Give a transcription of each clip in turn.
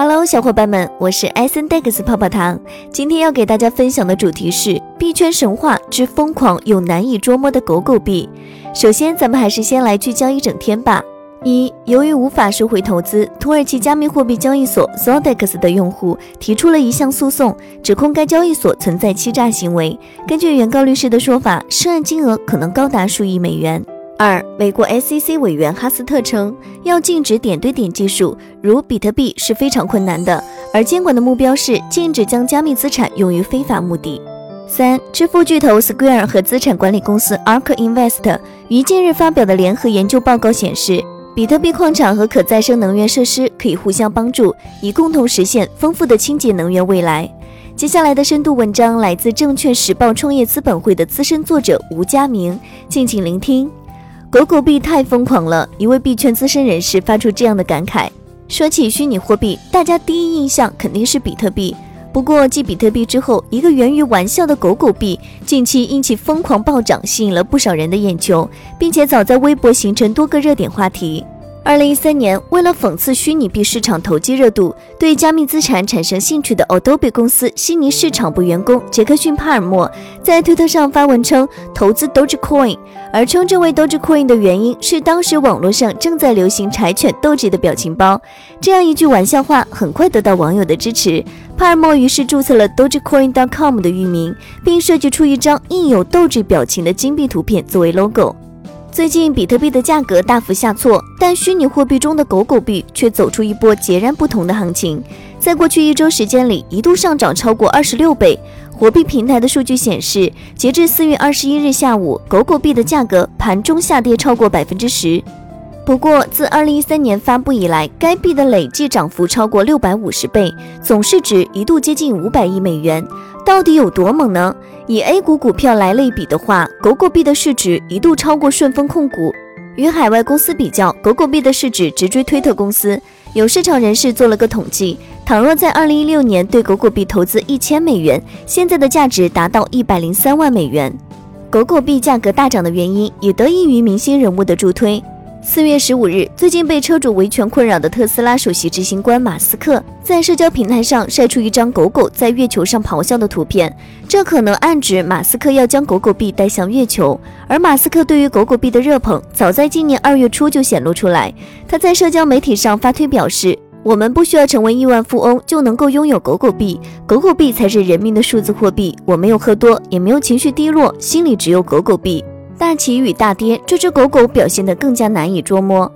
Hello，小伙伴们，我是 S N Dex 泡泡糖。今天要给大家分享的主题是币圈神话之疯狂又难以捉摸的狗狗币。首先，咱们还是先来聚焦一整天吧。一，由于无法收回投资，土耳其加密货币交易所 Zodex 的用户提出了一项诉讼，指控该交易所存在欺诈行为。根据原告律师的说法，涉案金额可能高达数亿美元。二，美国 SEC 委员哈斯特称，要禁止点对点技术，如比特币是非常困难的，而监管的目标是禁止将加密资产用于非法目的。三，支付巨头 Square 和资产管理公司 Ark Invest 于近日发表的联合研究报告显示，比特币矿场和可再生能源设施可以互相帮助，以共同实现丰富的清洁能源未来。接下来的深度文章来自证券时报创业资本会的资深作者吴佳明，敬请聆听。狗狗币太疯狂了，一位币圈资深人士发出这样的感慨。说起虚拟货币，大家第一印象肯定是比特币。不过继比特币之后，一个源于玩笑的狗狗币，近期因其疯狂暴涨，吸引了不少人的眼球，并且早在微博形成多个热点话题。二零一三年，为了讽刺虚拟币市场投机热度，对加密资产产生兴趣的 Adobe 公司悉尼市场部员工杰克逊·帕尔默在推特上发文称投资 Dogecoin，而称这位 Dogecoin 的原因是当时网络上正在流行柴犬 Doge 的表情包。这样一句玩笑话很快得到网友的支持，帕尔默于是注册了 Dogecoin.com 的域名，并设计出一张印有 Doge 表情的金币图片作为 logo。最近比特币的价格大幅下挫，但虚拟货币中的狗狗币却走出一波截然不同的行情。在过去一周时间里，一度上涨超过二十六倍。货币平台的数据显示，截至四月二十一日下午，狗狗币的价格盘中下跌超过百分之十。不过，自二零一三年发布以来，该币的累计涨幅超过六百五十倍，总市值一度接近五百亿美元。到底有多猛呢？以 A 股股票来类比的话，狗狗币的市值一度超过顺丰控股。与海外公司比较，狗狗币的市值直追推特公司。有市场人士做了个统计，倘若在2016年对狗狗币投资一千美元，现在的价值达到一百零三万美元。狗狗币价格大涨的原因，也得益于明星人物的助推。四月十五日，最近被车主维权困扰的特斯拉首席执行官马斯克在社交平台上晒出一张狗狗在月球上咆哮的图片，这可能暗指马斯克要将狗狗币带向月球。而马斯克对于狗狗币的热捧，早在今年二月初就显露出来。他在社交媒体上发推表示：“我们不需要成为亿万富翁就能够拥有狗狗币，狗狗币才是人民的数字货币。我没有喝多，也没有情绪低落，心里只有狗狗币。”大起与大跌，这只狗狗表现得更加难以捉摸。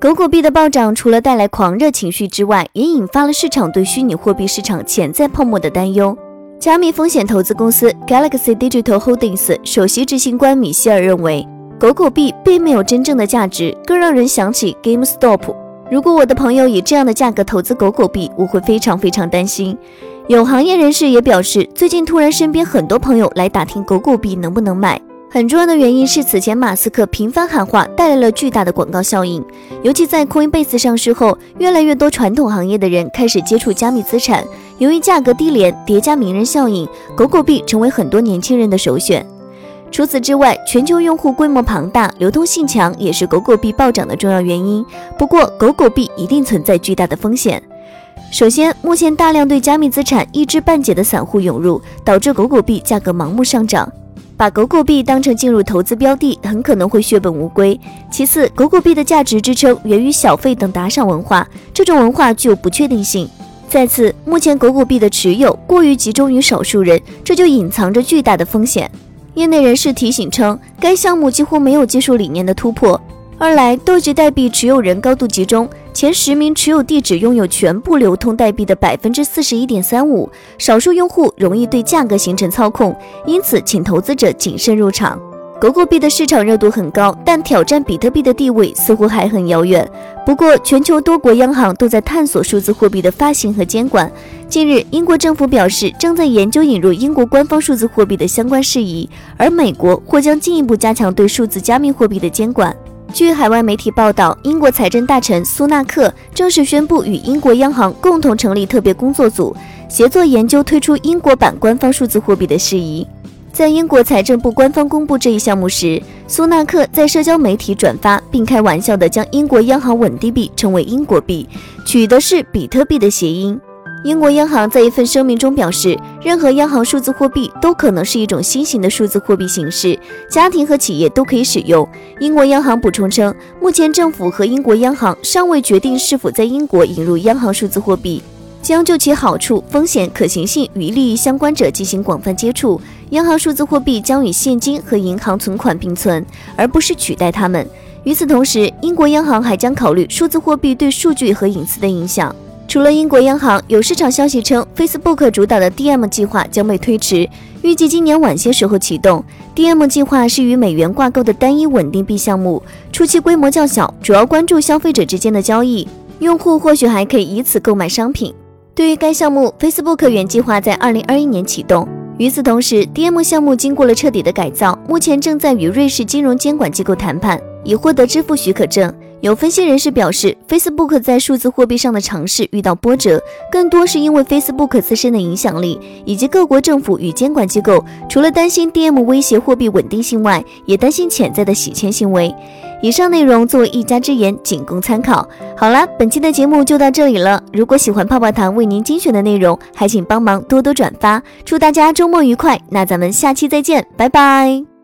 狗狗币的暴涨，除了带来狂热情绪之外，也引发了市场对虚拟货币市场潜在泡沫的担忧。加密风险投资公司 Galaxy Digital Holdings 首席执行官米歇尔认为，狗狗币并没有真正的价值，更让人想起 GameStop。如果我的朋友以这样的价格投资狗狗币，我会非常非常担心。有行业人士也表示，最近突然身边很多朋友来打听狗狗币能不能买。很重要的原因是，此前马斯克频繁喊话带来了巨大的广告效应，尤其在 Coinbase 上市后，越来越多传统行业的人开始接触加密资产。由于价格低廉，叠加名人效应，狗狗币成为很多年轻人的首选。除此之外，全球用户规模庞大，流通性强，也是狗狗币暴涨的重要原因。不过，狗狗币一定存在巨大的风险。首先，目前大量对加密资产一知半解的散户涌入，导致狗狗币价格盲目上涨。把狗狗币当成进入投资标的，很可能会血本无归。其次，狗狗币的价值支撑源于小费等打赏文化，这种文化具有不确定性。再次，目前狗狗币的持有过于集中于少数人，这就隐藏着巨大的风险。业内人士提醒称，该项目几乎没有技术理念的突破。二来，豆值代币持有人高度集中，前十名持有地址拥有全部流通代币的百分之四十一点三五，少数用户容易对价格形成操控，因此请投资者谨慎入场。狗狗币的市场热度很高，但挑战比特币的地位似乎还很遥远。不过，全球多国央行都在探索数字货币的发行和监管。近日，英国政府表示正在研究引入英国官方数字货币的相关事宜，而美国或将进一步加强对数字加密货币的监管。据海外媒体报道，英国财政大臣苏纳克正式宣布与英国央行共同成立特别工作组，协作研究推出英国版官方数字货币的事宜。在英国财政部官方公布这一项目时，苏纳克在社交媒体转发并开玩笑的将英国央行稳定币称为英国币，取的是比特币的谐音。英国央行在一份声明中表示，任何央行数字货币都可能是一种新型的数字货币形式，家庭和企业都可以使用。英国央行补充称，目前政府和英国央行尚未决定是否在英国引入央行数字货币，将就其好处、风险、可行性与利益相关者进行广泛接触。央行数字货币将与现金和银行存款并存，而不是取代它们。与此同时，英国央行还将考虑数字货币对数据和隐私的影响。除了英国央行，有市场消息称，Facebook 主导的 DM 计划将被推迟，预计今年晚些时候启动。DM 计划是与美元挂钩的单一稳定币项目，初期规模较小，主要关注消费者之间的交易，用户或许还可以以此购买商品。对于该项目，Facebook 原计划在2021年启动。与此同时，DM 项目经过了彻底的改造，目前正在与瑞士金融监管机构谈判，以获得支付许可证。有分析人士表示，Facebook 在数字货币上的尝试遇到波折，更多是因为 Facebook 自身的影响力，以及各国政府与监管机构除了担心 DM 威胁货币稳定性外，也担心潜在的洗钱行为。以上内容作为一家之言，仅供参考。好啦，本期的节目就到这里了。如果喜欢泡泡糖为您精选的内容，还请帮忙多多转发。祝大家周末愉快，那咱们下期再见，拜拜。